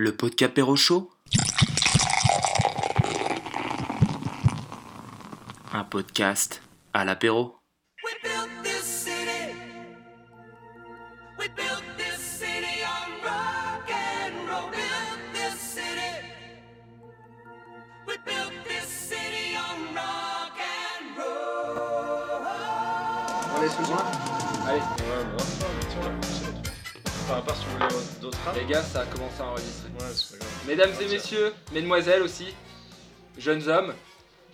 Le Podcapéro Show Un podcast à l'apéro. On on. On le soin Allez, moi, sur la prochaine. Enfin, à part si vous voulez d'autres les gars, ça a commencé à enregistrer. Mesdames et messieurs, mesdemoiselles aussi, jeunes hommes,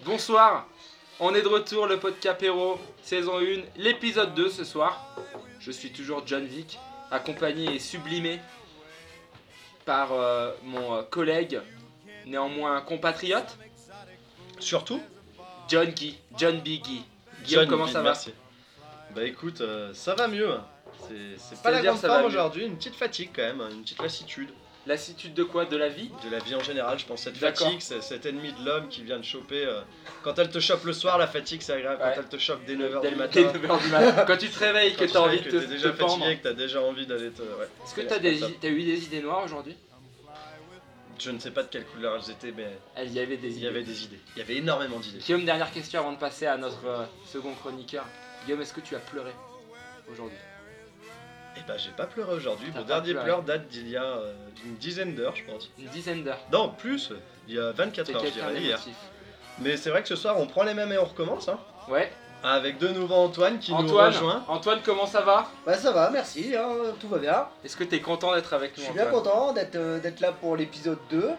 bonsoir. On est de retour, le Podcapéro, saison 1, l'épisode 2 ce soir. Je suis toujours John Vick, accompagné et sublimé par euh, mon euh, collègue, néanmoins compatriote, Surtout John Guy, John Biggie. Guillaume, John comment Bill, ça va merci. Bah écoute, euh, ça va mieux. C'est- C'est pas la C'est-à-dire, grande ça va forme mieux. aujourd'hui, une petite fatigue quand même, une petite lassitude Lassitude de quoi? De la vie? De la vie en général, je pense. Cette fatigue, cet ennemi de l'homme qui vient de choper. euh, Quand elle te chope le soir, la fatigue c'est agréable. Ouais. Quand elle te chope dès 9h Dès du le- matin. dès 9 heures du matin. Quand tu te réveilles, que tu t'as sais envie de te, t'es déjà te pendre. fatigué, que t'as déjà envie d'aller te. Ouais. Est-ce que t'as t'as eu des idées noires aujourd'hui? Je ne sais pas de quelle couleur elles étaient, mais Il y avait des il y idées. avait des idées. Il y avait énormément d'idées. Guillaume, dernière question avant de passer à notre euh, second chroniqueur. Guillaume, est-ce que tu as pleuré aujourd'hui? Et bah j'ai pas pleuré aujourd'hui. Mon dernier pleuré. pleur date d'il y a euh, une dizaine d'heures, je pense. Une dizaine d'heures. Non, plus, il y a 24 T'es heures, je dirais, hier. Mais c'est vrai que ce soir, on prend les mêmes et on recommence. Hein, Ouais. avec de nouveau Antoine qui nous rejoint. Antoine, comment ça va? Bah ça va, merci, hein, tout va bien. Est-ce que t'es content d'être avec Je nous suis bien Antoine? content d'être euh, d'être là pour l'épisode 2.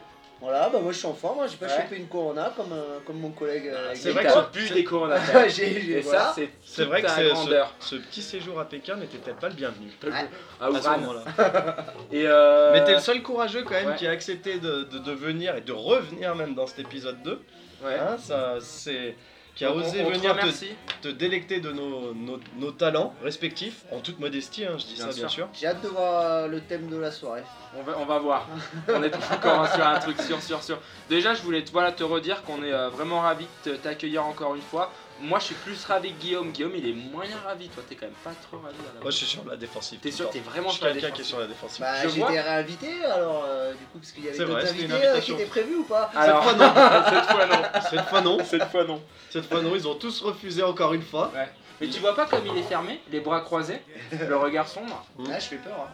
Voilà, bah moi je suis en forme, hein, j'ai pas Ouais. chopé une corona comme, euh, comme mon collègue. euh, c'est vrai que bu c'est- des coronas. j'ai, j'ai- Et voilà. ça, c'est vrai que grandeur. ce, ce petit séjour à Pékin n'était peut-être pas le bienvenu. Ouais. À À ce Ouran. moment-là. Et euh... Mais t'es le seul courageux quand même ouais. qui a accepté de, de, de venir et de revenir même dans cet épisode 2. Ouais. Hein, ça, c'est qui a osé on, on te venir te, te délecter de nos, nos, nos talents respectifs, en toute modestie, hein, je dis Bien ça sûr. bien sûr. J'ai hâte de voir euh, le thème de la soirée. On va, on va voir. on est encore hein, sur un truc sûr, sûr, sûr. Déjà, je voulais te, voilà, te redire qu'on est euh, vraiment ravis de t'accueillir encore une fois. Moi, je suis plus ravi que Guillaume. Guillaume, il est moyen ravi. Toi, t'es quand même pas trop ravi. à la Moi je suis sur la défensive. T'es sûr, t'es vraiment Je suis sur la quelqu'un qui est défensive. sur la défensive. Bah été réinvité alors euh, du coup parce qu'il y avait d'autres invités euh, qui invitation. étaient prévus ou pas Alors, Cette fois, cette fois non. Cette fois non. Cette fois non. Cette fois non, ils ont tous refusé encore une fois. Mais tu vois pas comme il est fermé, les bras croisés, le regard sombre. Là je fais peur. hein.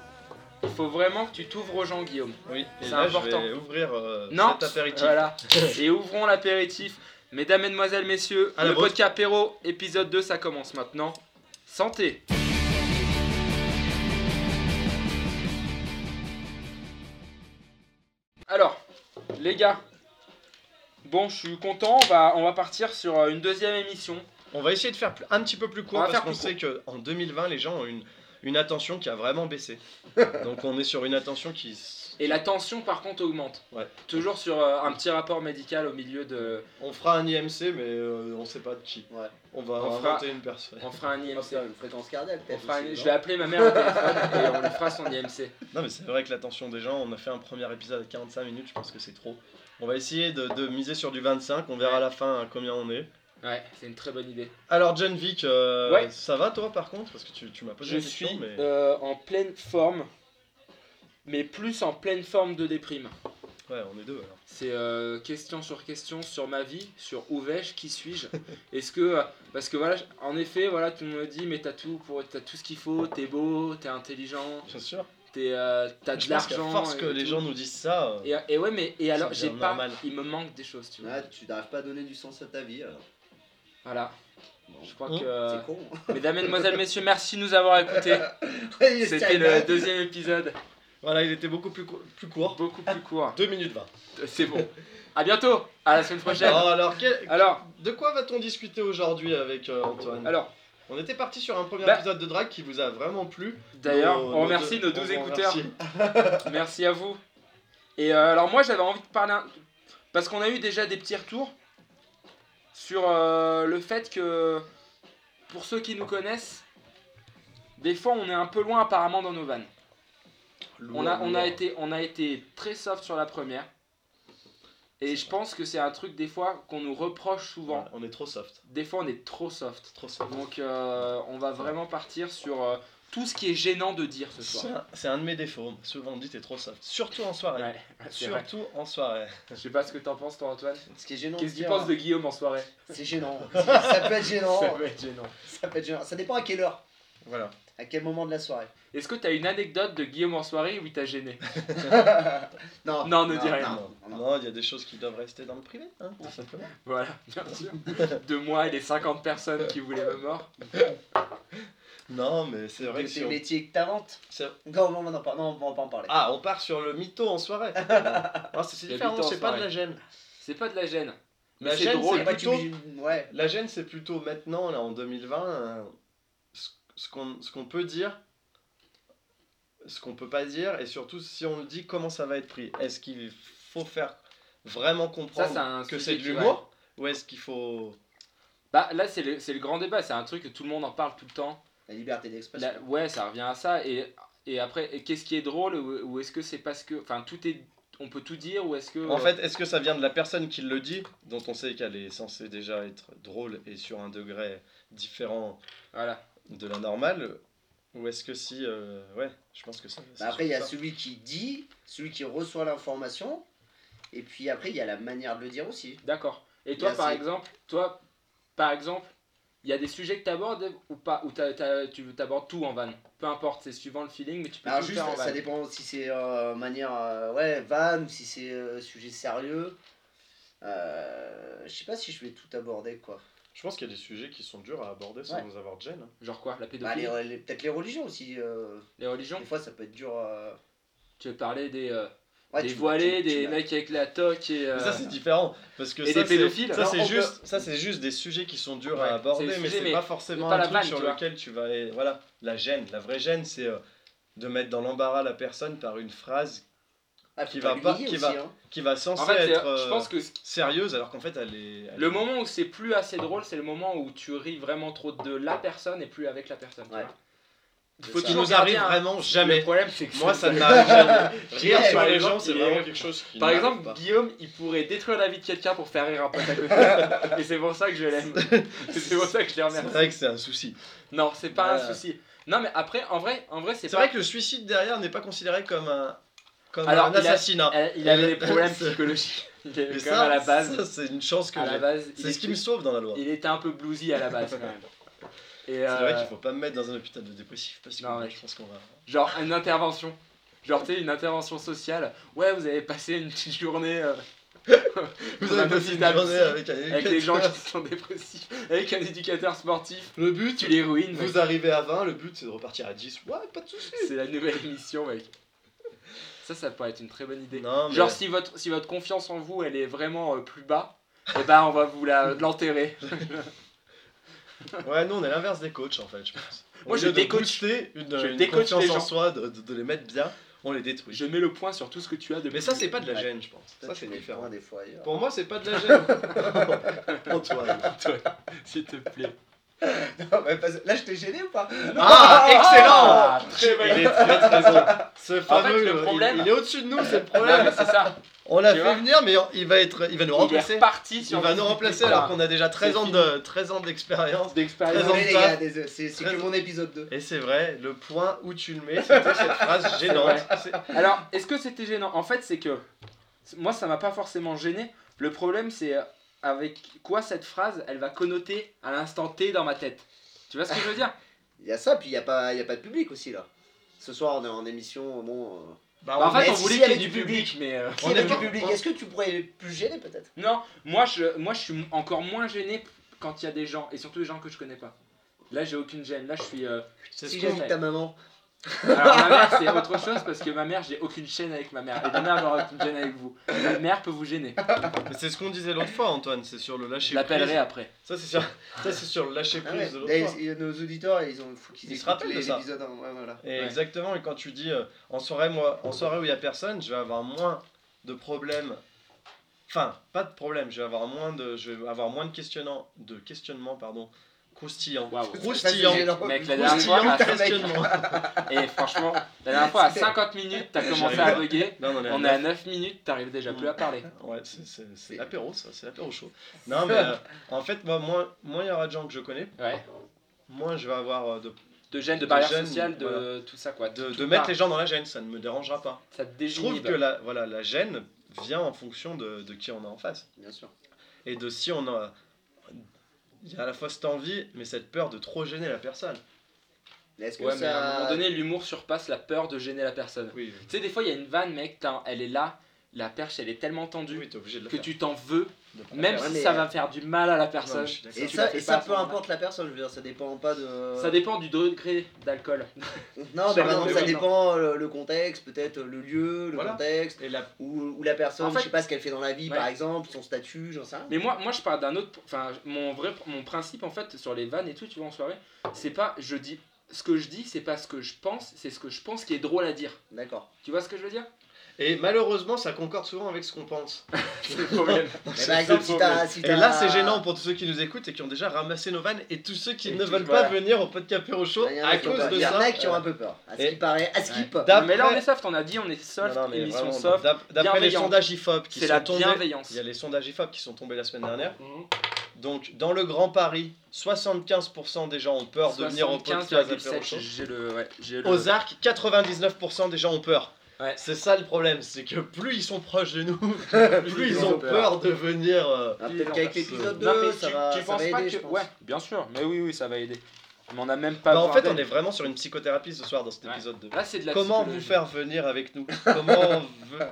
Il faut vraiment que tu t'ouvres aux gens, Guillaume. Oui, C'est important. je vais ouvrir euh, Non. cet apéritif. Voilà. Et ouvrons l'apéritif. Mesdames, Mesdemoiselles, Messieurs, À le podcast apéro, épisode 2, ça commence maintenant. Santé Alors, les gars, bon, je suis content, on va, on va partir sur euh, une deuxième émission. On va essayer de faire un petit peu plus court parce qu'on sait qu'en 2020 les gens ont une, une attention qui a vraiment baissé. Donc on est sur une attention qui... Et la tension, par contre, augmente. Ouais. Toujours sur euh, un petit rapport médical au milieu de... On fera un IMC mais euh, on sait pas de qui. Ouais. On va On fera- inventer une personne. On fera un On IMC. faire une fréquence cardiaque On peut-être. fera un- Je non vais appeler ma mère au téléphone et on lui fera son IMC. Non mais c'est vrai que l'attention des gens, on a fait un premier épisode à 45 minutes, je pense que c'est trop. On va essayer de, de miser sur du 25, on verra à la fin à combien on est. Ouais, c'est une très bonne idée. Alors John Vic, euh, Ouais. ça va toi par contre? Parce que tu, tu m'as posé Je la question suis mais... euh, en pleine forme, mais plus en pleine forme de déprime. Ouais on est deux alors. C'est euh, question sur question sur ma vie, sur où vais-je, qui suis-je? Est-ce que parce que voilà, en effet, voilà, tout le monde me dit mais t'as tout pour t'as tout ce qu'il faut, t'es beau, t'es intelligent, Bien sûr. t'es euh, t'as de Je pense qu'à l'argent. force que et les tout. gens nous disent ça... Et, et ouais, mais et alors j'ai pas, il me manque des choses, tu vois. Ah, tu n'arrives pas à donner du sens à ta vie alors. Voilà. Bon. Je crois Hum, que C'est con. mesdames, mesdemoiselles, messieurs, merci de nous avoir écoutés. C'était le deuxième épisode, Voilà, il était beaucoup plus, court- plus court. beaucoup plus court. 2 minutes 20. C'est bon. À bientôt. À la semaine prochaine. Alors, alors, quel- Alors, de quoi va-t-on discuter aujourd'hui avec euh, Antoine? Alors, On était parti sur un premier Bah- épisode de drague qui vous a vraiment plu. d'ailleurs, on nos remercie deux- nos 12 on vous écouteurs. remercie. Merci à vous. Et euh, alors moi j'avais envie de parler un- parce qu'on a eu déjà des petits retours sur euh, le fait que pour ceux qui nous connaissent, des fois on est un peu loin apparemment dans nos vannes. On a, on a été, on a été très soft sur la première. Et je pense que c'est un truc des fois qu'on nous reproche souvent. Ouais, on est trop soft. Des fois on est trop soft. Trop soft. Donc euh, on va vraiment partir sur euh, tout ce qui est gênant de dire ce soir. c'est un de mes défauts. Souvent on dit t'es trop soft. Surtout en soirée. Ouais, vrai. Surtout en soirée. Je sais pas ce que t'en penses, toi, Antoine. Ce qui est gênant. Qu'est-ce que tu penses de Guillaume en soirée? C'est gênant. ça peut être gênant. Ça peut être gênant. Ça peut être gênant. Ça dépend à quelle heure, Voilà. À quel moment de la soirée. Est-ce que t'as une anecdote de Guillaume en soirée où il t'a gêné non, Non, ne dis rien. Non, il y a des choses qui doivent rester dans le privé, hein, tout simplement. Voilà, bien sûr. De moi et les 50 personnes qui voulaient me mort. Non, mais c'est vrai que tes si on- métiers que t'inventes c'est- Non, non, non, non, pas- non, on va pas en parler. Ah, on part sur le mytho en soirée. non, c'est c'est différent, c'est pas de la gêne. C'est pas de la gêne. Mais La c'est gêne, c'est plutôt- tu- Ouais. La gêne, c'est plutôt maintenant, là, en 2020, euh, ce, qu'on ce qu'on peut dire, ce qu'on peut pas dire, et surtout si on le dit, comment ça va être pris. Est-ce qu'il faut faire vraiment comprendre Ça, que c'est de l'humour Ou est-ce qu'il faut... Bah là, c'est le, c'est le grand débat. C'est un truc que tout le monde en parle tout le temps. La liberté d'expression. Ouais, ça revient à ça. Et, et après, qu'est-ce qui est drôle Ou, ou est-ce que c'est parce que. Enfin, tout est. On peut tout dire Ou est-ce que. En fait, est-ce que ça vient de la personne qui le dit, dont on sait qu'elle est censée déjà être drôle et sur un degré différent Voilà. De la normale Ou est-ce que si... euh, ouais, je pense que ça... c'est Bah après, il y a ça. celui qui dit, celui qui reçoit l'information, et puis après, il y a la manière de le dire aussi. D'accord. Et toi, par exemple, toi, par exemple, il y a des sujets que tu abordes ou pas Ou t'as- t'as- tu abordes tout en van? Peu importe, c'est suivant le feeling, mais tu peux Alors tout juste, faire en van. ça dépend si c'est euh, manière euh, ouais van ou si c'est euh, sujet sérieux. Euh, je sais pas si je vais tout aborder quoi. Je pense qu'il y a des sujets qui sont durs à aborder sans Ouais. nous avoir de gêne. hein. Genre quoi La Bah, pédophilie les- les- Peut-être les religions aussi. euh, Les religions des fois, ça peut être dur. euh, Tu veux parler des, euh, ouais, des tu- voilés, tu- tu des l'as- mecs avec la toque et. euh, Mais ça c'est différent parce que et ça, des c'est- pédophiles Ça c'est on juste, ça c'est juste des sujets qui sont durs Ouais, à aborder, c'est mais c'est mais pas forcément pas un la truc vanne, sur tu vois. lequel tu vas. Voilà, la gêne, la vraie gêne, c'est euh, de mettre dans l'embarras la personne par une phrase Ah, qui va pas- qui aussi, va- hein. qui va censée En fait, c'est- être je euh, pense que ce- sérieuse alors qu'en fait elle est. elle le est- moment où c'est plus assez drôle, c'est le moment où tu ris vraiment trop de la personne et plus avec la personne. Ouais. Il Ce faut qui toujours nous arrive un- vraiment Le jamais. problème, c'est que Moi ça ne m'arrive jamais. Rire Ouais, sur les gens c'est vraiment quelque chose qui. Par exemple, pas. Guillaume, il pourrait détruire la vie de quelqu'un pour faire rire un pote à côté. et c'est pour ça que je l'aime. C'est pour ça que je le c'est remercie. vrai que c'est un souci. Non, c'est pas un souci. Non, mais après, en vrai, en vrai, c'est C'est pas. vrai que le suicide derrière n'est pas considéré comme un comme Alors, un il a- assassinat. Euh, il avait des problèmes C'est- psychologiques. Il avait Mais quand même à la base. ça, c'est une chance que à la j'ai. base, il C'est ce qui me sauve dans la loi. Il était un peu bluesy à la base quand même. Et C'est vrai euh, qu'il faut pas me mettre dans un hôpital de dépressif parce que Non, moi, ouais. je pense qu'on va. genre une intervention. Genre, tu sais, une intervention sociale. Ouais, vous avez passé une petite journée euh, Vous avez passé une journée avec un avec les gens qui sont dépressifs, avec un éducateur sportif. Le but, Tu les ruines. mec. vous arrivez à 20, le but c'est de repartir à 10. Ouais, pas de soucis. C'est la nouvelle émission, mec. Ça, ça pourrait être une très bonne idée. Non, mais Genre, si votre, si votre confiance en vous, elle est vraiment euh, plus bas, et ben on va vous la- l'enterrer. Ouais, nous on est l'inverse des coachs en fait, je pense. Moi, Au je lieu de décoach- booster une, je une décoach confiance les en gens. soi, de, de- de les mettre bien, on les détruit. Je mets le point sur tout ce que tu as de Mais ça, c'est pas de la Ouais. gêne, je pense. Ça, c'est différent. des fois ailleurs. Pour moi, c'est pas de la gêne. Antoine. S'il te plaît. Non, mais parce- Là, je t'ai gêné ou pas? Ah, excellent Ah, très bonne Il est très très bon. Ce fameux, fait, le euh, problème- il, il est au-dessus de nous, c'est le problème. c'est ça. On l'a fait venir, mais il va être, il va nous Il est remplacer. Il sur va nous remplacer alors qu'on a déjà 13 C'est ans de 13 ans d'expérience. d'expérience. Désolé, c'est que mon épisode 2. Et c'est vrai, le point où tu le mets, c'était cette phrase gênante. Alors, est-ce que c'était gênant? En fait, c'est que moi, ça m'a pas forcément gêné. Le problème, c'est euh, avec quoi cette phrase, elle va connoter à l'instant T dans ma tête. Tu vois ce que je veux dire? Il y a ça, puis il n'y a, pas- il y a pas de public aussi là. Ce soir, on est en émission. Bon, euh... Bah, Bah, En fait, on voulait si, qu'il y ait du du public, mais euh, a est du public, est-ce que tu pourrais être plus gêné peut-être? Non. Moi, je, moi, je suis encore moins gêné quand il y a des gens et surtout des gens que je connais pas. Là, j'ai aucune gêne. Là, je suis. euh, Si j'invite ta maman. Alors ma mère c'est autre chose parce que ma mère j'ai aucune chaîne avec ma mère et ma mère j'aurai aucune chaîne avec vous. Ma mère peut vous gêner. Mais c'est ce qu'on disait l'autre fois, Antoine, c'est sur le Je lâcher l'appellerai prise. après. Ça, c'est sur, ça, c'est sur le lâcher Ah prise ouais. de l'autre fois. il- nos auditeurs, ils ont faut qu'ils Ils se écoutent rappellent de les- ça. hein. Ouais, voilà. Et Ouais. exactement, et quand tu dis euh, en soirée, moi, en soirée où il y a personne, je vais avoir moins de problèmes. Enfin, pas de problème, je vais avoir moins de, je vais avoir moins de questionnements, de questionnements, pardon, Croustillant. C'est gênant. Mec, la dernière fois, Croustillant à- questionnement. et franchement, la dernière fois à C'était- 50 minutes t'as commencé à bugger. Non, on est à On est à neuf. 9 minutes, t'arrives déjà plus à parler. Ouais, c'est- c'est c'est l'apéro, ça, c'est l'apéro chaud. Non, mais euh, en fait, moi, moins moins il y aura de gens que je connais, Ouais. moins je vais avoir euh, de de gêne, de De barrière gêne, sociale, de voilà. tout ça quoi. de, mettre les gens dans la gêne, ça ne me dérangera pas. Ça te Je trouve que la, voilà, la gêne vient en fonction de, de qui on a en face. Bien sûr. Et de si on a. Il y a à la fois cette envie, mais cette peur de trop gêner la personne. Est-ce que Ouais, mais à un moment donné, l'humour surpasse la peur de gêner la personne. Oui, Tu sais, des fois, il y a une vanne, mec, t'as- elle est là, la perche, elle est tellement tendue oui t'es obligé de le que faire. tu t'en veux, même si ça va faire du mal à la Non, personne. Et ça, et ça peu importe la personne, je veux dire, ça dépend pas de. Ça dépend du degré d'alcool. Non, mais des ça dépend euh, le contexte, peut-être le lieu, le Voilà. contexte, Et la, ou, ou la personne, En fait- je sais pas ce qu'elle fait dans la vie, Ouais. par exemple, son statut, j'en sais rien. Mais moi, moi je parle d'un autre. Enfin, mon vrai mon principe en fait sur les vannes et tout, tu vois, en soirée, c'est pas je dis. Ce que je dis, c'est pas ce que je pense, c'est ce que je pense qui est drôle à dire. D'accord. Tu vois ce que je veux dire? Et malheureusement, ça concorde souvent avec ce qu'on pense. C'est le problème. Mais C'est par le exemple, si problème. t'as. Si Et t'as- là, c'est gênant pour tous ceux qui nous écoutent et qui ont déjà ramassé nos vannes et tous ceux qui Et ne qui- veulent voilà. pas venir au podcast Apéro Show Il y en a à qui ont cause peur. de Il y en ça. a qui ont un peu peur. À ce Et- qui paraît, à skip. D'après- Mais là, on est soft, on a dit, on est soft, Non, non, mais émission vraiment, soft. d'ap- D'après les bienveillante. sondages IFOP qui C'est sont la tombés, bienveillance. il y a les sondages IFOP qui sont tombés la semaine dernière. Mhm. Donc, dans le Grand Paris, 75% des gens ont peur de venir au podcast Apéro 75,7, Show. j'ai le. Ouais, j'ai le. Aux arcs, 99% des gens ont peur. Ouais. C'est ça le problème, c'est que plus ils sont proches de nous, plus ils ils ont ont peur de venir. euh, Ah, Peut-être qu'avec l'épisode 2, Non, mais ça tu, va, tu ça penses va pas aider, que. je pense. Ouais, bien sûr, mais oui, oui, ça va aider. Mais on a même pas. Bah, en besoin fait, on d'aide. est vraiment sur une psychothérapie ce soir dans cet Ouais. épisode 2. Là, c'est de la Comment vous psychologie. faire venir avec nous Comment ve-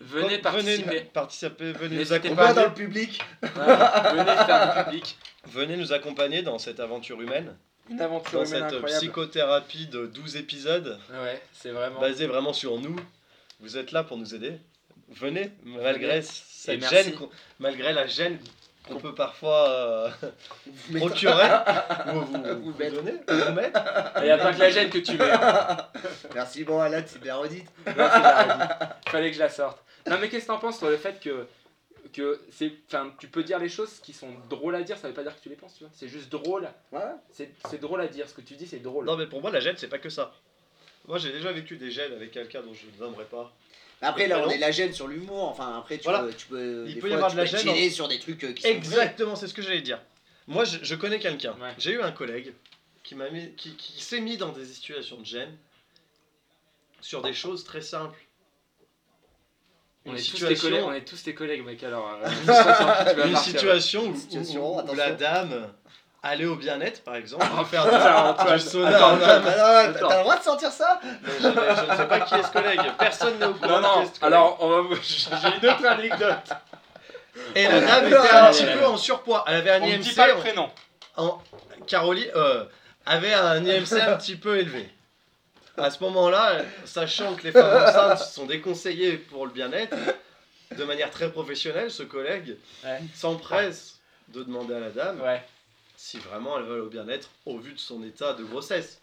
Venez com- participer. participer, venez nous N'hésitez dans accompagner, le public. Venez faire du public. venez nous accompagner dans cette aventure humaine, Une aventure dans humaine cette incroyable. psychothérapie de 12 épisodes, Ouais, c'est vraiment. basée vraiment sur nous. Vous êtes là pour nous aider. Venez, malgré cette gêne, malgré la gêne qu'on peut parfois euh, Vous procurer, ou vous, Vous vous mettre. donner, vous mettre. Il n'y a pas que la gêne que tu mets. hein. Merci, bon, là, c'est bien redite. Non, de la redite. Fallait que je la sorte. Non, mais qu'est-ce que t'en penses sur le fait que. Que c'est, enfin, tu peux dire les choses qui sont drôles à dire, ça veut pas dire que tu les penses, tu vois. C'est juste drôle. Ouais. C'est, c'est drôle à dire. Ce que tu dis, c'est drôle. Non, mais pour moi, la gêne, c'est pas que ça. Moi, j'ai déjà vécu des gênes avec quelqu'un dont je ne nommerai pas. Après, là, on est la gêne sur l'humour. Enfin, après, tu Voilà. peux. Tu peux Il des peut y avoir de la gêne sur des trucs euh, qui. Exactement, c'est ce que j'allais dire. Moi, je, je connais quelqu'un. Ouais. J'ai eu un collègue qui m'a mis, qui, qui s'est mis dans des situations de gêne sur des choses très simples. On Une est, tous tes collègues, on est tous tes collègues, mec. Alors, euh, Une partir. situation où, Situation, où- où la dame allait au bien-être, par exemple, Oh, faire du, sauna. Ah, t'as le droit de sentir ça Mais je, ne sais pas qui est ce collègue. Personne n'est au courant. Non, non, qui est ce collègue. alors, on va vous- j'ai une autre anecdote. Et la dame était un petit peu en surpoids. Elle avait un On ne IMC. dit pas le prénom. en- Caroline euh, avait un IMC un petit peu élevé. À ce moment-là, sachant que les femmes enceintes sont déconseillées pour le bien-être, de manière très professionnelle, ce collègue Ouais. s'empresse de demander à la dame Ouais. si vraiment elle veut au bien-être au vu de son état de grossesse.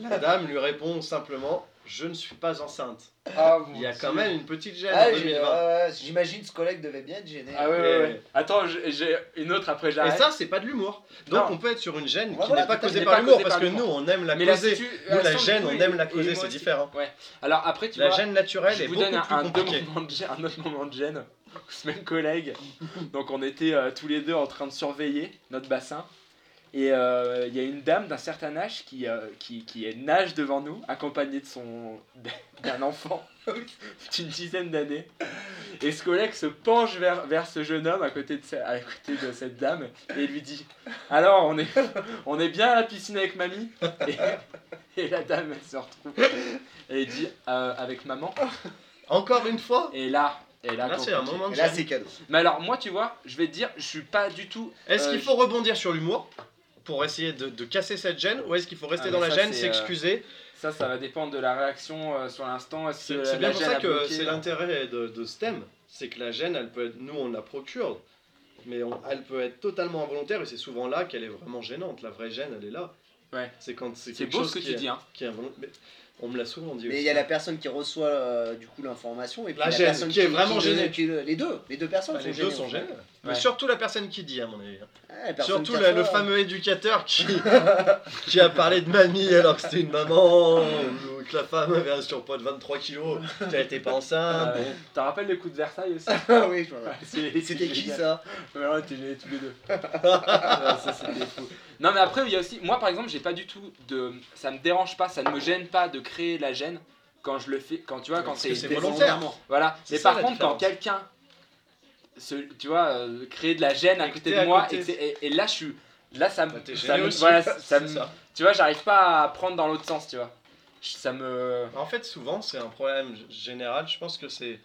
La dame lui répond simplement Je ne suis pas enceinte. Ah, Il y a quand même une petite gêne Ah, en j'ai- 2020. ouais, ouais, J'imagine ce collègue devait bien être gêné. Ah ouais, ouais, Et- ouais. Attends, j'ai- une autre après Et j'arrête. ça, c'est pas de l'humour. Donc Non. on peut être sur une gêne Ouais, qui voilà, n'est pas causée par l'humour, parce par que nous, on aime la Mais la causer. situ- Nous, la situation, gêne, on aime la causer, est c'est différent. Ouais. Alors après, tu La vois, gêne naturelle je est vous beaucoup donne plus un, de gêne- un autre moment de gêne. Ce même collègue. Donc on était euh, tous les deux en train de surveiller notre bassin. Et euh, il y a une dame d'un certain âge qui, euh, qui, qui est nage devant nous, accompagnée de son d'un enfant d'une dizaine d'années. Et ce collègue se penche vers, vers ce jeune homme à côté, de, à côté de cette dame et lui dit Alors, on est, on est bien à la piscine avec mamie? Et, et la dame, elle se retrouve et dit Euh, Avec maman Encore une fois, Et là, et là, là c'est un moment de là, c'est cadeau. Mais alors, moi, tu vois, je vais te dire, je suis pas du tout. Est-ce euh, qu'il faut rebondir sur l'humour? Pour essayer de, de casser cette gêne ou est-ce qu'il faut rester Ah, dans la ça, gêne, euh, s'excuser Ça, ça va dépendre de la réaction euh, sur l'instant. C'est bien pour ça que c'est l'intérêt de, de ce thème. C'est que la gêne, elle peut être, nous on la procure, mais on- elle peut être totalement involontaire et c'est souvent là qu'elle est vraiment gênante. La vraie gêne, elle est là. Ouais. C'est quand c'est beau chose ce que qui tu est, dis, hein. qui est involontaire. Mais on me l'a souvent dit Mais il y a la personne qui reçoit euh, du coup l'information et puis La la gêne, personne qui est vraiment gênée. qui- les deux, les deux personnes Bah, sont les gênées. deux sont. Mais Ouais. surtout la personne qui dit, à mon avis. Surtout la- le fameux éducateur qui, qui a parlé de mamie alors que c'était une maman, ou que la femme avait un surpoids de 23 kilos, qu'elle était pas enceinte. Ah bon. T'as rappelles le coup de Versailles aussi Ah oui, je me rappelle. C'est- C'était qui ça Ouais, tous les deux. Ouais, ça c'était fou. Non mais après il y a aussi, moi par exemple j'ai pas du tout de, ça me dérange pas, ça ne me gêne pas de créer la gêne quand je le fais, quand tu vois quand c'est c'est volontaire. Voilà. Mais ça, par contre quand quelqu'un, se, tu vois, euh, créer de la gêne à côté de à moi côté. et, là je suis, là ça me, Bah, ça me- voilà, ça me, ça. tu vois j'arrive pas à prendre dans l'autre sens, tu vois. Ça me, En fait, souvent, c'est un problème général. Je pense que c'est.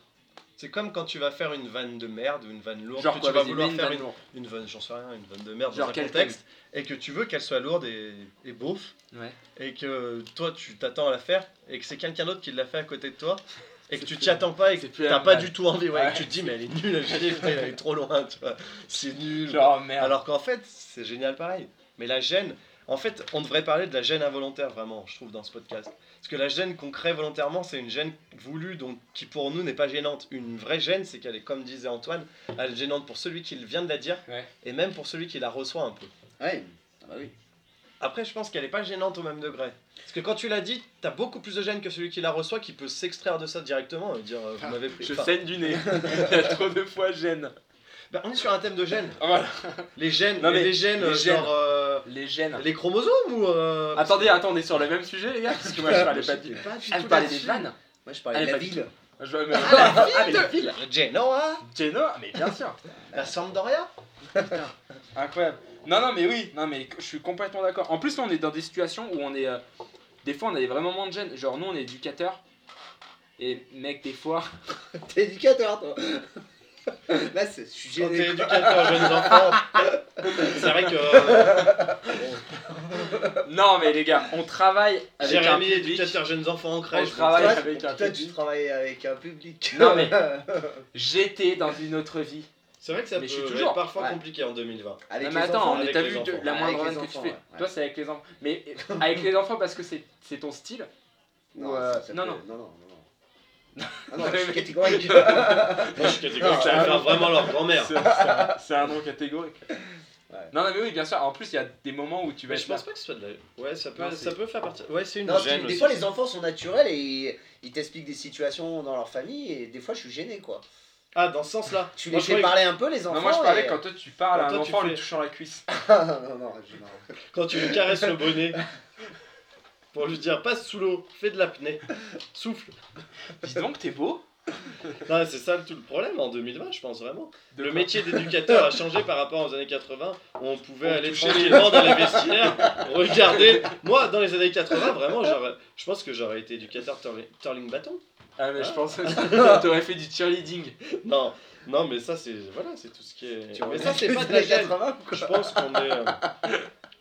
C'est comme quand tu vas faire une vanne de merde ou une vanne lourde, genre que quoi, tu vas vouloir une faire vanne une, une vanne, j'en sais rien, une vanne de merde Genre dans un contexte, et que tu veux qu'elle soit lourde et, et beauf, Ouais. et que toi tu t'attends à la faire, et que c'est quelqu'un d'autre qui l'a fait à côté de toi, et que tu t'y attends pas et que t'as pas du tout envie, ouais, et que tu te dis mais elle est nulle, elle est trop loin, tu vois, c'est nul. Genre merde. Alors qu'en fait, c'est génial pareil. Mais la gêne, en fait, on devrait parler de la gêne involontaire vraiment, je trouve, dans ce podcast. Parce que la gêne qu'on crée volontairement, c'est une gêne voulue, donc qui pour nous n'est pas gênante. Une vraie gêne, c'est qu'elle est, comme disait Antoine, elle est gênante pour celui qui vient de la dire, Ouais. et même pour celui qui la reçoit un peu. Ouais, ah bah oui. Après, je pense qu'elle est pas gênante au même degré. Parce que quand tu l'as dit, t'as beaucoup plus de gêne que celui qui la reçoit, qui peut s'extraire de ça directement et dire euh, vous m'avez pris. Je Enfin, saigne du nez. Il y a trop de fois gêne. bah, on est sur un thème de gêne. Ah, Voilà. Les gènes, Non, mais les gènes, les euh, gènes. genre euh, Les gènes. les chromosomes ou. euh, Attendez, attendez, sur le même sujet, les gars Parce que moi, je parlais pas du. pas du Elle tout parlait des vannes Moi je parlais de la du ville. Je vois, mais... Ah, Ah, mais la ville Genoa Genoa Mais bien sûr La Sampdoria Incroyable Non, non, mais oui, non, mais je suis complètement d'accord. En plus, on est dans des situations où on est. euh, Des fois, on a des vrais moments de gêne. Genre, nous, on est éducateurs. Et, mec, des fois. T'es éducateur toi. Là c'est- je suis Quand t'es éducateur jeunes enfants, c'est vrai que euh, Non, mais les gars, on travaille avec un Jérémy, public. éducateur jeunes enfants en On crèche. travaille Toi, avec un Toi tu public. travailles avec un public. Non, mais- J'étais dans une autre vie. C'est vrai que ça Mais peut je suis être toujours- parfois ouais. compliqué en 2020. Avec non, mais les attends, enfants. on avec t'a les vu enfants. la Avec moindre les vanne que tu enfants, fais? ouais. Toi, c'est avec les enfants. Mais euh, avec les enfants parce que c'est c'est ton style? Non, euh, ça- ça non, peut- non. non, non, non, non. Ah non, je suis mais- catégorique. Moi, je suis catégorique, ça va faire vraiment leur grand-mère. C'est un, nom catégorique. Ouais. Non, non, mais oui, bien sûr. En plus, il y a des moments où tu vas Mais je pense pas que ce soit de la. Ouais, ça peut, Non, ça peut faire partie. Ouais, c'est une Non, gêne. des aussi. fois les enfants sont naturels et ils t'expliquent des situations dans leur famille et des fois je suis gêné quoi. Ah, dans ce sens-là. Tu Moi, les fais parler un peu les enfants. Non, moi je parlais et- quand toi tu parles à un toi, enfant en lui touchant la cuisse. non, non, marre. Quand tu lui caresses le bonnet pour lui dire passe sous l'eau, fais de l'apnée, souffle. Dis donc, t'es beau. Non, c'est ça tout le problème en 2020, je pense vraiment. De le métier d'éducateur a changé par rapport aux années 80 où on pouvait On aller tranquillement dans les vestiaires, regarder. Moi, dans les années 80, vraiment, je pense que j'aurais été éducateur turling, bâton. Ah, mais je Ah. pense que t'aurais fait du cheerleading. Non, non, mais ça, c'est voilà, c'est tout ce qui est. Tu mais ça, c'est pas de la gêne. 80 ou quoi Je pense qu'on est, euh,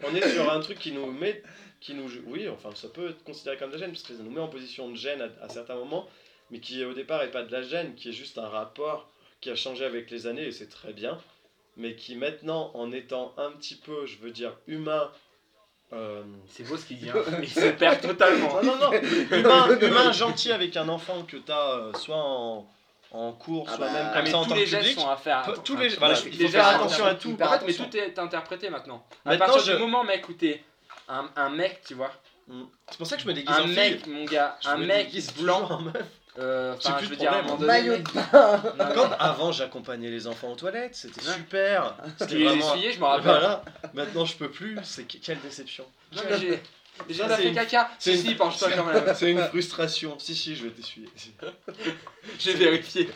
on est sur un truc qui nous met, qui nous, oui, enfin, ça peut être considéré comme de la gêne parce que ça nous met en position de gêne à, à certains moments, mais qui au départ est pas de la gêne, qui est juste un rapport qui a changé avec les années et c'est très bien, mais qui maintenant, en étant un petit peu, je veux dire, humain. euh, C'est beau ce qu'il dit, hein. Il se perd totalement. non, non, non, humain, humain gentil avec un enfant que tu as soit en, en cours, Ah soit bah, même Ah, comme mais ça en tous tant les que gestes public. sont à faire. Peu- tous les- voilà, il faut faire gestes attention à tout. hyper En fait, mais attention. tout est interprété maintenant. À Maintenant, partir je- du moment, mec, où t'es un, un mec, tu vois. C'est pour ça que je me déguise Un en fille. mec, mon gars, Je un me mec déguise blanc. toujours en meuf. euh, Enfin, plus je de veux dire, à un problème. moment donné, Maillot de bain. non, mais- Quand avant j'accompagnais les enfants aux toilettes, c'était Ouais. super. C'était les vraiment. je me rappelle. Voilà. Maintenant je peux plus. C'est que- quelle déception. Non, mais j'ai. J'ai Ça, pas c'est fait une- caca. c'est Si, une- si, penche-toi quand même. C'est une frustration. Si si, je vais t'essuyer. J'ai vérifié.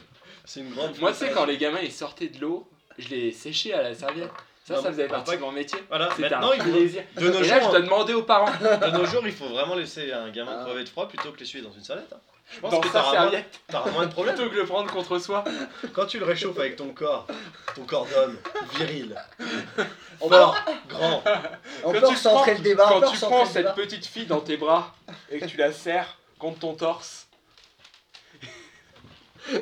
C'est une grande. Moi, tu sais, frustration. quand les gamins ils sortaient de l'eau, je les séchais à la serviette. Ça, Non, ça faisait partie de mon métier. Voilà. C'était un il faut- de nos Et là, je jours, dois demander aux parents. de nos jours, il faut vraiment laisser un gamin Ah. crever de froid plutôt que l'essuyer dans une salette. hein. Je pense Dans que t'auras moins, de problèmes. plutôt que le prendre contre soi. Quand tu le réchauffes avec ton corps, ton corps d'homme, viril, fort, grand. On Quand peut tu recentrer le débat. Quand tu prends cette petite fille dans tes bras et que tu la serres contre ton torse.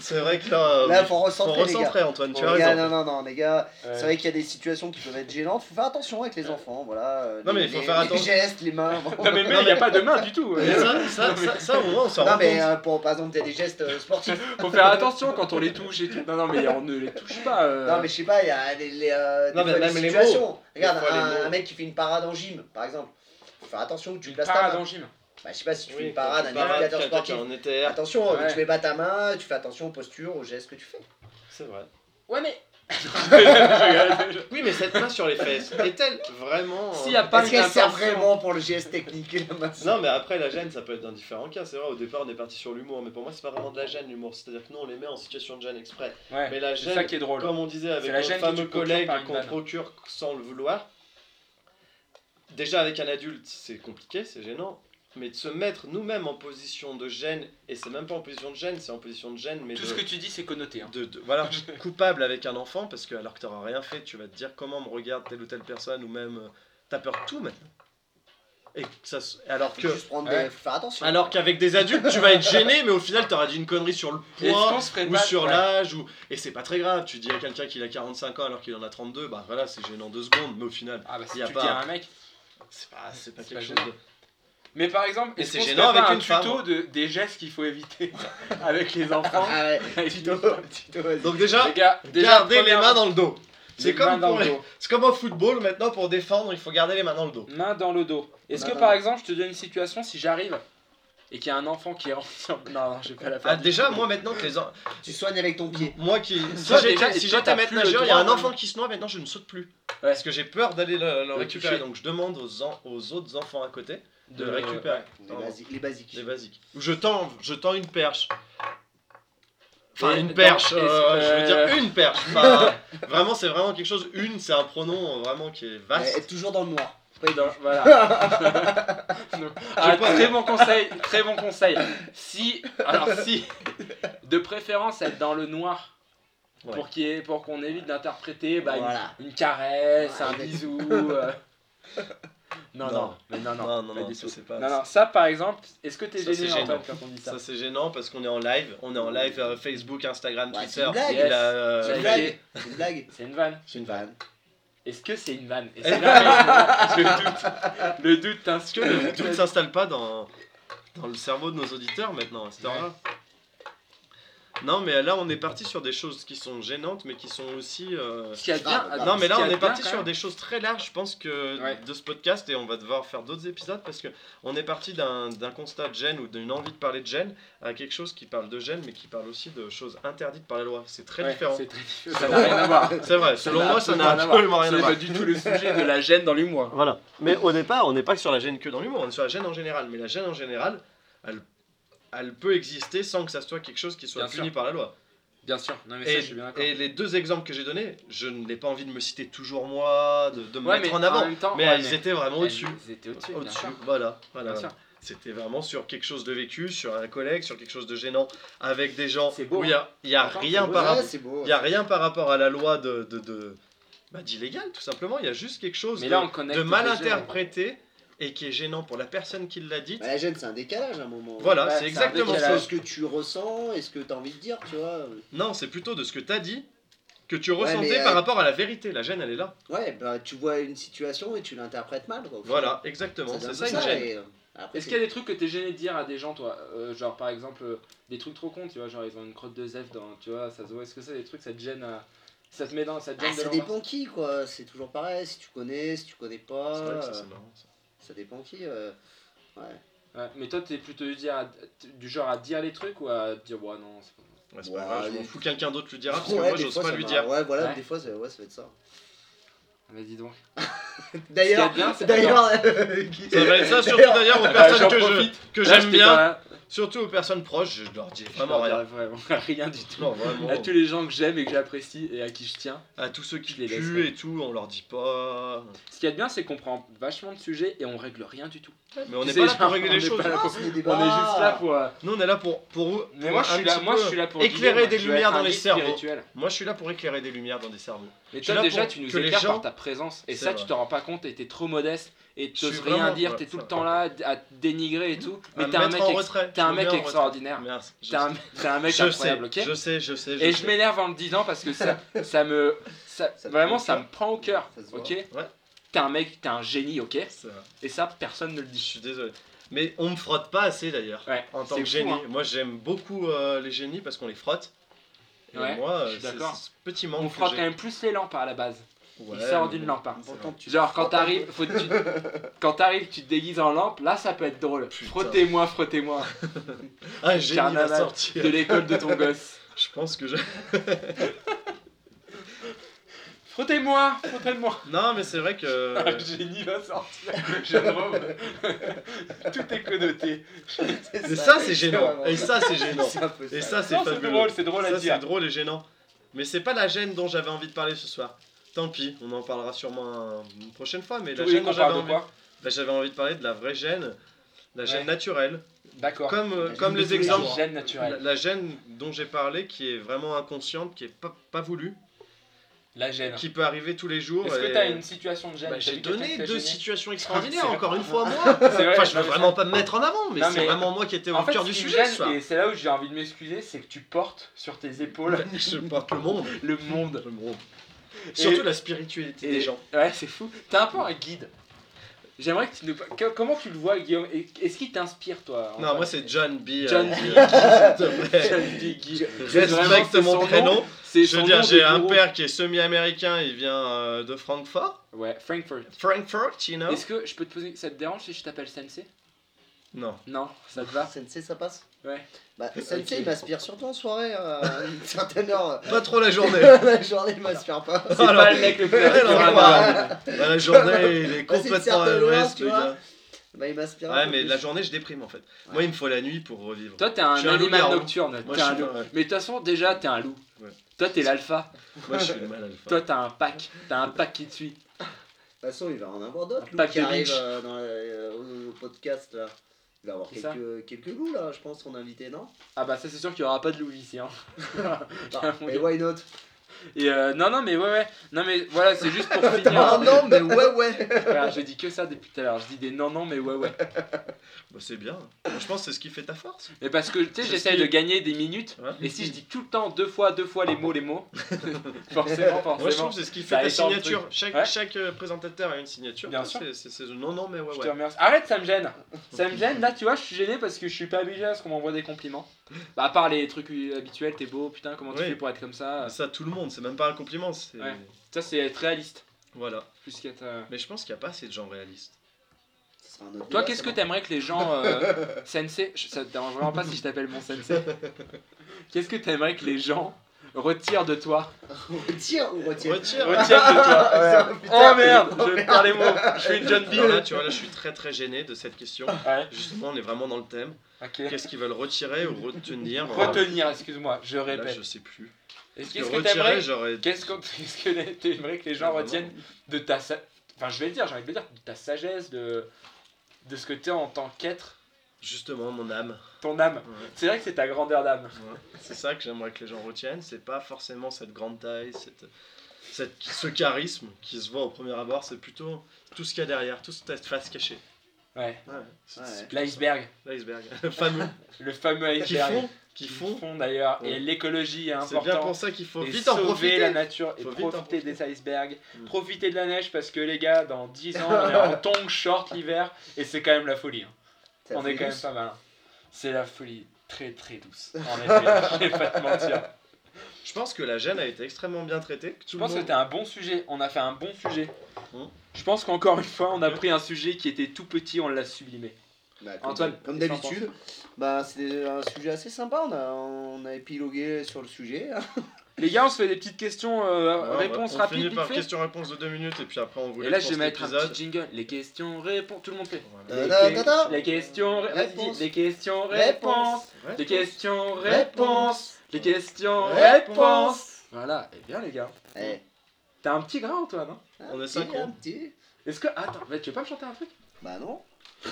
C'est vrai que là, Là, oui, faut recentrer, faut les gars. Antoine, tu as raison. non, non, non, les gars, Ouais. c'est vrai qu'il y a des situations qui peuvent être gênantes. Faut faire attention avec les enfants, voilà. euh, Non, mais les- il faut les- faire Les attention. gestes, les mains. bon. Non mais mais il n'y a pas de main du tout. Mais ça, ça, ça, ça, au moins, on s'en Non, rend mais compte. euh, pour, par exemple, t'as des gestes euh, sportifs. Faut faire attention quand on les touche et tout. Non non mais on ne les touche pas. euh. Non, mais je sais pas, il y a des, les, euh, Non, mais situations. mots. Regarde, un, mots. un mec qui fait une parade en gym, par exemple. Faut faire attention que tu Une places parade main. en gym. Bah, je sais pas si tu fais Oui, une parade, un éducateur sportif. est en ETR, Attention, Ouais. tu mets pas ta main, tu fais attention aux postures, aux gestes que tu fais. c'est vrai. Ouais mais. Oui, mais cette main sur les fesses, est-elle vraiment. S'il euh, y a pas Est-ce qu'elle sert vraiment pour le geste technique la main Non, mais après, la gêne, ça peut être dans différents cas. C'est vrai, au départ, on est parti sur l'humour, mais pour moi, c'est pas vraiment de la gêne, l'humour. C'est-à-dire que nous, on les met en situation de gêne exprès. Ouais. Mais la C'est gêne, ça qui est drôle. comme on disait avec C'est notre fameux collègue qu'on procure sans le vouloir, déjà avec un adulte, c'est compliqué, c'est gênant. Mais de se mettre nous-mêmes en position de gêne, et c'est même pas en position de gêne, c'est en position de gêne, mais Tout de, ce que tu dis c'est connoté. Hein. de, de- voilà, coupable avec un enfant, parce que alors que t'auras rien fait, tu vas te dire comment me regarde telle ou telle personne, ou même euh, t'as peur de tout maintenant. Et ça, se- alors que juste prendre Ouais. des... Faut faire attention. alors qu'avec des adultes, tu vas être gêné, mais au final, t'auras dit une connerie sur le poids ou pas- sur ouais. l'âge, ou... et c'est pas très grave. Tu dis à quelqu'un qu'il a 45 ans alors qu'il en a 32, bah voilà, c'est gênant deux secondes, mais au final, Ah bah si Y a tu pas- dis à un mec. c'est pas, c'est pas quelque pas chose de. Mais par exemple, est-ce c'est qu'on gênant avec un une femme, tuto hein. de, des gestes qu'il faut éviter avec les enfants Ah ouais, Avec tuto, femmes. tuto, vas-y. Donc, déjà, Les gars, déjà garder les première- mains dans le dos. C'est les mains comme, dans pour le les- dos. c'est comme au football, maintenant pour défendre, il faut garder les mains dans le dos. Main dans le dos. Est-ce Main que dans par le- exemple, je te donne une situation, si j'arrive et qu'il y a un enfant qui est sur... Non, non, je vais pas la faire. Ah, déjà, moi maintenant que les. en- Tu soignes avec ton pied. Moi qui. Si Toi, j'étais déjà, et si toi, j'étais t'as maître plus le nageur, il y a un enfant qui se noie, maintenant je ne saute plus. Ouais. Parce que j'ai peur d'aller le, récupérer. toucher. Donc je demande aux, en- aux autres enfants à côté de, le ouais. récupérer. Les, Pardon. basi- les basiques. Les basiques. Ou je tends, je tends une perche. Enfin, Et une dans- perche, et euh, je veux dire une perche. Enfin, vraiment, c'est vraiment quelque chose. Une, c'est un pronom euh, vraiment qui est Mais vaste. être toujours dans le noir. Pas Dans- dans... voilà. Donc, ah, pas- très bon conseil, très bon conseil. Si, alors si, de préférence être dans le noir Ouais. pour qu'il ait- pour qu'on évite d'interpréter bah, une- Voilà. une, caresse, un bisou. euh. Non, non, Non. mais non, non, non, ça pas. Non, non, ça par exemple, est-ce que t'es Ça, gêné Antoine gênant. quand on dit ça? Ça c'est gênant parce qu'on est en live, on est en live euh, Facebook, Instagram, Ouais, c'est Twitter. C'est une blague. C'est une blague. C'est une vanne. C'est une vanne. Est-ce que c'est une vanne? Et c'est là que le doute, le doute Est-ce t'inscrit. que le doute s'installe pas dans, dans le cerveau de nos auditeurs maintenant à cette heure-là Non, mais là on est parti sur des choses qui sont gênantes, mais qui sont aussi. euh, Ce qu'il y a de Ah, bien- bah, Non, mais ce là on est parti sur des choses très larges, je pense que Ouais. de ce podcast, et on va devoir faire d'autres épisodes parce que on est parti d'un d'un constat de gêne ou d'une envie de parler de gêne à quelque chose qui parle de gêne, mais qui parle aussi de choses interdites par la loi. C'est très Ouais, différent. c'est très différent. Ça n'a rien à voir. C'est vrai, selon moi, ça n'a absolument rien à C'est voir. pas du tout le sujet de la gêne dans l'humour. Voilà. Mais au départ, on n'est pas sur la gêne que dans l'humour, on est sur la gêne en général. Mais la gêne en général, elle, elle peut exister sans que ça soit quelque chose qui soit Bien puni sûr. par la loi. Bien sûr, non mais ça Et, je suis bien d'accord. et les deux exemples que j'ai donnés, je n'ai pas envie de me citer toujours moi, de, de me Ouais, mettre en avant. temps, mais ouais, ils étaient vraiment au-dessus. Ils étaient au-dessus, sûr. voilà. voilà. Bien sûr. C'était vraiment sur quelque chose de vécu, sur un collègue, sur quelque chose de gênant, avec des gens beau, où il y a, y a Attends, rien beau, par rapport. Ouais, c'est beau. Il y a rien par rapport à la loi de, de, de- bah, d'illégal, tout simplement. Il y a juste quelque chose Mais de, là on connecte de mal déjà. interprété et qui est gênant pour la personne qui l'a dit. Bah, la gêne, c'est un décalage à un moment. Voilà, Ouais, c'est exactement C'est ça. ce que tu ressens et ce que tu as envie de dire, tu vois? Non, c'est plutôt de ce que t'as dit que tu Ouais, ressentais mais, par euh, rapport à la vérité. La gêne, elle est là. Ouais, bah tu vois une situation et tu l'interprètes mal, quoi. Voilà, exactement. Ça C'est donne ça une gêne. et, euh, Est-ce qu'il y a des trucs que t'es gêné de dire à des gens, toi? Euh, Genre par exemple, euh, des trucs trop cons, tu vois, genre ils ont une crotte de zèbre dans. Tu vois, ça se voit. Est-ce que c'est des trucs, ça te gêne à- Ça te met dans. Ça te Ah, gêne de ça dépend qui, quoi. C'est toujours pareil. Si tu connais, si tu connais pas. C'est vrai que ça, c'est marrant. ça. Ça dépend qui. euh, Ouais. Ouais, mais toi t'es plutôt du, dire à- du genre à dire les trucs ou à dire, ouais, non, c'est pas. Ouais, c'est Ouais, pas grave, je m'en fous, quelqu'un d'autre lui dira parce que Ouais, moi, des j'ose fois, pas lui dire. Ouais, voilà, Ouais. des fois, ça, ouais, ça va être ça. Vas-y donc. D'ailleurs, d'ailleurs, euh, qui- Ça va être ça, surtout D'ailleurs- aux Bah, personnes que je- que j'aime bien, surtout aux personnes proches, je leur dis vraiment rien. rien du tout. Non, vraiment. À tous les gens que j'aime et que j'apprécie et à qui je tiens. À tous ceux qui les laisserai. et tout, on leur dit pas. Ce qu'il y a de bien, c'est qu'on prend vachement de sujets et on règle rien du tout. Mais on n'est pas là genre, pour régler les est choses. pas là pour- c'est des On est juste là pour. euh, Nous, on est là pour. pour, moi, je suis là, petit moi, peu je suis là pour éclairer des lumières dans les cerveaux. Moi, je suis là pour éclairer des lumières dans des cerveaux. Mais toi, déjà, tu nous éclaires par ta présence. Et ça, tu t'en rends pas compte et t'es trop modeste. et Je t'oses rien dire, t'es tout le temps là à te dénigrer et tout. À Mais t'es un mec, t'es un Je me mec extraordinaire. Je T'es un, sais. t'es un mec Je incroyable, sais, ok je sais, je sais. Et je m'énerve en le disant parce que ça, ça me. Vraiment, ça me prend au cœur, ok. T'es un mec, t'es un génie, ok. Et ça, personne ne le Je dit. suis désolé. Mais on me frotte pas assez d'ailleurs. Ouais, En tant que fou, génie. hein. Moi j'aime beaucoup euh, les génies parce qu'on les frotte. Et Ouais, moi, je suis c'est ce petit manque. On frotte quand même plus les lampes à la base. Ouais, Il sort d'une lampe. hein. Pourtant, tu Genre quand t'arrives, faut tu... quand t'arrives, tu te déguises en lampe, là ça peut être drôle. Frottez-moi, frottez-moi. Ah, un génie va sortir. De l'école de ton gosse. Je pense que je. Frottez-moi, frottez-moi. Non, mais c'est vrai que. Un génie va sortir. Jérôme. Tout est connoté. Et ça, c'est gênant. Et ça, c'est gênant. Et ça. c'est Non, c'est fabuleux. drôle, c'est drôle à ça, dire. c'est drôle et gênant. Mais c'est pas la gêne dont j'avais envie de parler ce soir. Tant pis, on en parlera sûrement un- une prochaine fois. Mais Tu la gêne dont j'avais envie... quoi bah, j'avais envie de parler de la vraie gêne. La gêne Ouais. naturelle. D'accord. Comme, euh, La comme les exemples. jours. Gêne La, naturelle. la gêne dont j'ai parlé, qui est vraiment inconsciente, qui est pas, pas voulue, La gêne. qui peut arriver tous les jours. Est-ce que et- t'as une situation de gêne Bah, J'ai donné deux situations extraordinaires, encore une fois moi. Vrai, Enfin, je veux vraiment pas me mettre en avant, mais c'est vraiment moi qui étais au En fait, cœur du sujet gêne, ce soir. et c'est là où j'ai envie de m'excuser, c'est que tu portes sur tes épaules Je porte le monde. le monde. Le monde. Et- Surtout la spiritualité Et- des gens. Ouais, c'est fou. T'es un peu un guide. J'aimerais que tu nous... Comment tu le vois, Guillaume? Est-ce qu'il t'inspire, toi Non, moi c'est John B. John euh, B. te plaît. John B. Guy. Respecte mon prénom. Je veux dire, j'ai un père qui est semi-américain, il vient euh, de Francfort. Ouais, Frankfurt. Frankfurt, you know Est-ce que je peux te poser... Ça te dérange si je t'appelle Sensei? Non. Non, ça te va? Sensei, ça passe? Ouais. Bah, Sensei, Ok. il m'aspire surtout en soirée, euh, à une certaine heure. Pas trop la journée. la journée, il m'aspire pas. C'est Alors- pas le mec le plus inspirant. voilà. Bah, la journée, il est Bah, complètement à l'ouest, le gars. Bah, il m'aspire Ouais, mais plus. la journée, je déprime en fait. Moi, il me faut la nuit pour revivre. Toi, t'es un un animal loup-garou. nocturne. Moi, T'es un loup. pas- ouais. Mais de toute façon, déjà, t'es un loup. Ouais. Toi, t'es l'alpha. Moi, je suis le mal alpha. Toi, t'as un pack. T'as un pack qui te suit. De toute façon, il va en avoir d'autres Un pack qui de lynch. euh, dans euh, au, au podcast là. Il va y avoir quelques, quelques loups là, je pense, ton invité, non? Ah bah ça c'est sûr qu'il y aura pas de loup ici. Hein. Ah, Mais why not? Et euh, non non mais ouais ouais. Non mais voilà c'est juste pour Non, finir. non, mais ouais, ouais Voilà, je dis que ça depuis tout à l'heure. Je dis des non non mais ouais ouais. Bah, c'est bien. Moi, je pense que c'est ce qui fait ta force. Mais parce que tu sais j'essaye ce qui- de gagner des minutes. Ouais. Et si je dis tout le temps deux fois deux fois les mots les mots, forcément forcément. Moi, je trouve que c'est ce qui fait ta signature. Chaque, Ouais. chaque euh, présentateur a une signature. Bien sûr. c'est- c'est- non, non, mais ouais, Je te ouais. remercie. Arrête, ça me gêne. Ça me gêne. Là, tu vois, je suis gêné parce que je suis pas habitué à ce qu'on m'envoie des compliments. Bah, à part les trucs habituels, t'es beau, putain, comment tu Oui. fais pour être comme ça? Mais Ça, tout le monde, c'est même pas un compliment. c'est- Ouais. Ça, c'est être réaliste. Voilà. Plus qu'être. euh, Mais je pense qu'il n'y a pas assez de gens réalistes. Toi, qu'est-ce que t'aimerais que les gens. Euh, sensei, je- ça te dérange vraiment pas si je t'appelle mon sensei. Qu'est-ce que t'aimerais que les gens retirent de toi Retire ou retire Retire. Retiennent de toi Oh putain. merde, je vais faire les mots. Je suis une B. Alors là, tu vois, là, je suis très très gêné de cette question. Ouais, Justement, on est vraiment dans le thème. Qu'est-ce qu'ils veulent retirer ou retenir Retenir, excuse-moi, je Là, répète. je sais plus. Est-ce- Que Qu'est-ce que retirer, t'aimerais. Qu'est-ce que que t'aimerais que les gens retiennent de ta sa- enfin je vais le dire j'ai envie de le dire de ta sagesse de de ce que t'es en tant qu'être? Justement, mon âme. ton âme Ouais. c'est vrai que c'est ta grandeur d'âme Ouais. C'est ça que j'aimerais que les gens retiennent. C'est pas forcément cette grande taille, cette, cette, ce charisme qui se voit au premier abord. C'est plutôt tout ce qu'il y a derrière, toute cette face cachée. ouais Ouais. L'iceberg L'iceberg. Le fameux. le fameux qui iceberg font. Qui font. d'ailleurs et l'écologie est C'est bien important pour ça qu'il faut et vite en sauver profiter. la nature et profiter des icebergs Mm. profiter de la neige parce que les gars dans 10 ans on est en tongs short l'hiver et c'est quand même la folie hein. Ça on est quand même pas mal hein. c'est la folie très très douce en effet je vais pas te mentir Je pense que la gêne a été extrêmement bien traitée. Je pense que c'était un bon sujet. On a fait un bon sujet. Hum. Je pense qu'encore une fois, on a pris un sujet qui était tout petit, on l'a sublimé. Bah, comme, Antoine, comme d'habitude, bah, c'est un sujet assez sympa. On a, on a épilogué sur le sujet. hein. Les gars, on se fait des petites questions, euh, Ouais, on réponses on rapides, finit vite par fait. question-réponse de 2 minutes et puis après on vous Et là, je vais mettre un petit jingle. Les questions, réponses. Tout le monde fait. Voilà. Les, que- les questions, ré- vas-y, Réponse. les questions, réponses. Ouais. Les questions, réponses. Réponse. Les questions, Réponse. réponses. Voilà, et bien les gars. Eh, T'as un petit grain, Antoine, hein? Un On est synchro. un petit. Est-ce que. Attends, mais tu veux pas me chanter un truc? Bah non.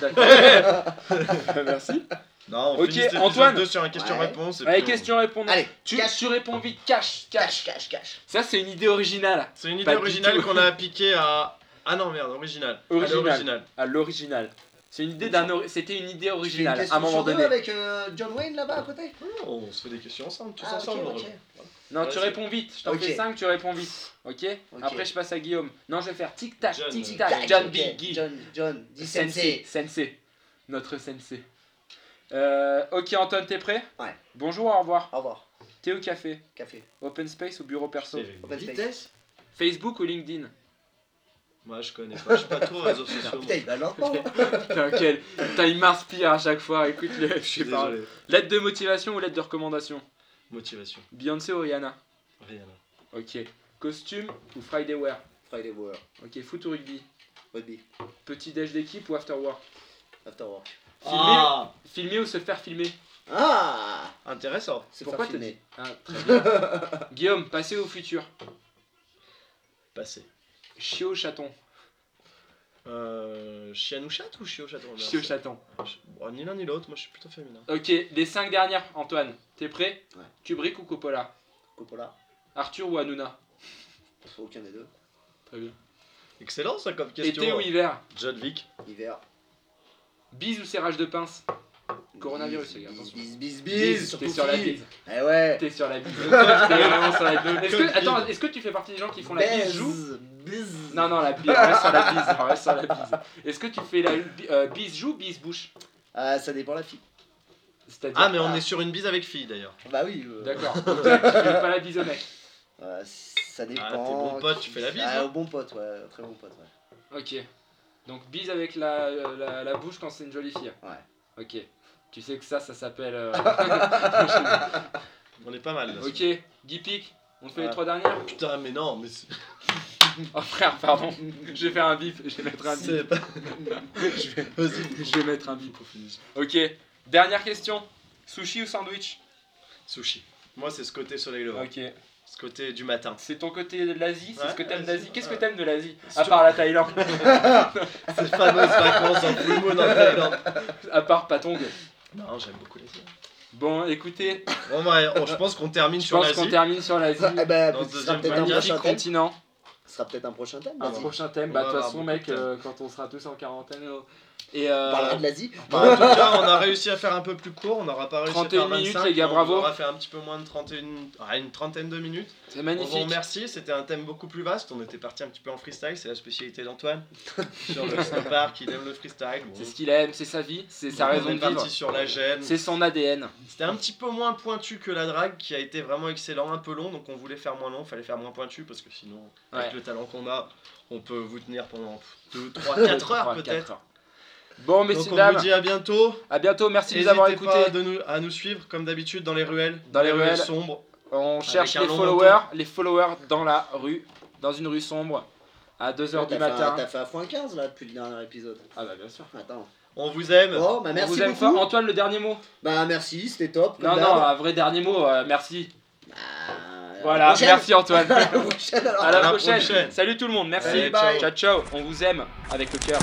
D'accord. Merci. Non, on Ok, finit cet épisode Antoine. 2 sur un question-réponse. Allez, puis on- question, réponse. Allez, Tu, cache. tu réponds vite, cache, cache. Cache, cache, cache. Ça, c'est une idée originale. C'est une idée Pas originale qu'on a appliquée à Ah non, merde, original. Original. À l'original. C'est une idée d'un C'était une idée fais une originale à un moment donné. avec euh, John Wayne là-bas à côté? Oh, on se fait des questions ensemble, tous Ah, ensemble. Non, tu réponds vite. Je t'en fais 5, tu réponds vite. Ok, Ok. Après, je passe à Guillaume. Non, je vais faire tic-tac, John, tic-tac. Tac, John ok. B. Guy. John, John, sensei. Sensei. Notre sensei. Euh, ok, Antoine, t'es prêt? Ouais. Bonjour, au revoir. Au revoir. Thé ou café? Café. Open space ou bureau perso? Open space. vitesse Facebook ou LinkedIn? Moi, je connais pas. Je suis pas trop réseaux sociaux. Putain, il va lentement. Putain, quel- Putain, il m'inspire à chaque fois. Écoute-le, Je je suis sais pas. désolé. Lettre de motivation ou lettre de recommandation? Motivation. Beyoncé ou Rihanna? Rien. Ok. Costume ou Friday wear? Friday War. Ok, foot ou rugby? Rugby. Petit déj d'équipe ou after work? After work. Filmer, Ah filmer ou se faire filmer Ah Intéressant. C'est Pourquoi t'as dit ah, très bien. Guillaume, passé ou futur Passé. Chiot ou chaton? Euh, chien ou chat ou chien ou chaton? Chiot chaton. Bon, Ni l'un ni l'autre, moi je suis plutôt féminin. Ok, les 5 dernières, Antoine. T'es prêt? Ouais. Kubrick ou Coppola? Coppola. Arthur ou Hanouna? Aucun des deux. Très bien. Excellent ça comme question. Été ou hiver? John Wick. Hiver. Bise ou serrage de pince Coronavirus, les gars, Bis, attention. bis, bis, bis. T'es sur la bise. Eh ouais. T'es sur la bise. T'es vraiment sur la bise. Est-ce Comme que, attends, est-ce que tu fais partie des gens qui font la bise joue Bise. Non, non, la bise, on reste sur la bise. on reste sur la bise. Est-ce que tu fais la euh, bise joue, bise bouche Ah, ça dépend la fille. C'est-à-dire. Ah, mais on est sur une bise avec fille d'ailleurs. Bah oui. euh, D'accord. Donc, tu fais pas la bise au mec. euh, ça dépend. Ah, t'es bon pote, tu fais la bise, Ah, hein au bon pote, ouais. Très bon pote, ouais. Ok. Donc bise avec la, la, la bouche quand c'est une jolie fille. Ouais. Ok. Tu sais que ça, ça s'appelle. euh, On est pas mal là. ok. Guy Pic. On te fait les Ouais. trois dernières Putain, mais non, mais c'est- Oh frère, pardon. Je vais faire un bip. Je vais mettre un bip. c'est pas. Je vais, Vas-y. je vais mettre un bip. Ok. Dernière question. Sushi ou sandwich? Sushi. Moi, c'est ce côté soleil levant. Ok. Ce côté du matin. C'est ton côté de l'Asie C'est Ouais, ce que t'aimes d'Asie c'est- Qu'est-ce que t'aimes de l'Asie À part la Thaïlande. Ces fameuses vacances en full moon en Thaïlande. À part Patong. Non, j'aime beaucoup l'Asie. Bon, écoutez. Bon, ouais, on- je pense qu'on termine Je sur pense qu'on l'Asie. termine sur l'Asie. Eh ben, Dans le ce sera deuxième peut-être un prochain thème. continent. Ce sera peut-être un prochain thème. Un vas-y. prochain thème, On bah va de toute avoir façon beaucoup mec, thèmes. euh, quand on sera tous en quarantaine. euh, Et euh, On parlera de l'Asie. En tout cas, on a réussi à faire un peu plus court. On n'aura pas réussi 31 à faire 25. minutes, les gars, bravo. On aura fait un petit peu moins de 31, ah, une trentaine de minutes. c'est On vous magnifique. remercie. C'était un thème beaucoup plus vaste. On était parti un petit peu en freestyle. C'est la spécialité d'Antoine. sur le snowpark, il aime le freestyle. Bon. C'est ce qu'il aime, c'est sa vie, c'est sa On raison de vivre. sur la gêne. C'est son ADN. C'était un petit peu moins pointu que la drague qui a été vraiment excellent, un peu long, donc on voulait faire moins long, fallait faire moins pointu parce que sinon, avec le talent qu'on a, on peut vous tenir pendant 2, 3, 4 heures peut-être. Bon, Donc messieurs, on dames, vous dit à bientôt. à bientôt, merci de nous N'hésitez avoir pas écoutés. de nous, à nous suivre comme d'habitude dans les ruelles. Dans les ruelles. sombres. On cherche les followers, les followers dans la rue, dans une rue sombre, à 2h Ouais, du matin. t'as fait un point 15 là depuis le dernier épisode. Ah bah bien sûr. Attends. On vous aime. Bon, bah On merci vous aime beaucoup. fort. Antoine, le dernier mot Bah merci, c'était top. Non, non, un vrai dernier mot, euh, merci. Bah, à Voilà, merci Antoine. À la prochaine alors. À la la prochaine. prochaine. Salut tout le monde, merci. Allez. Ciao, ciao. On vous aime avec le cœur.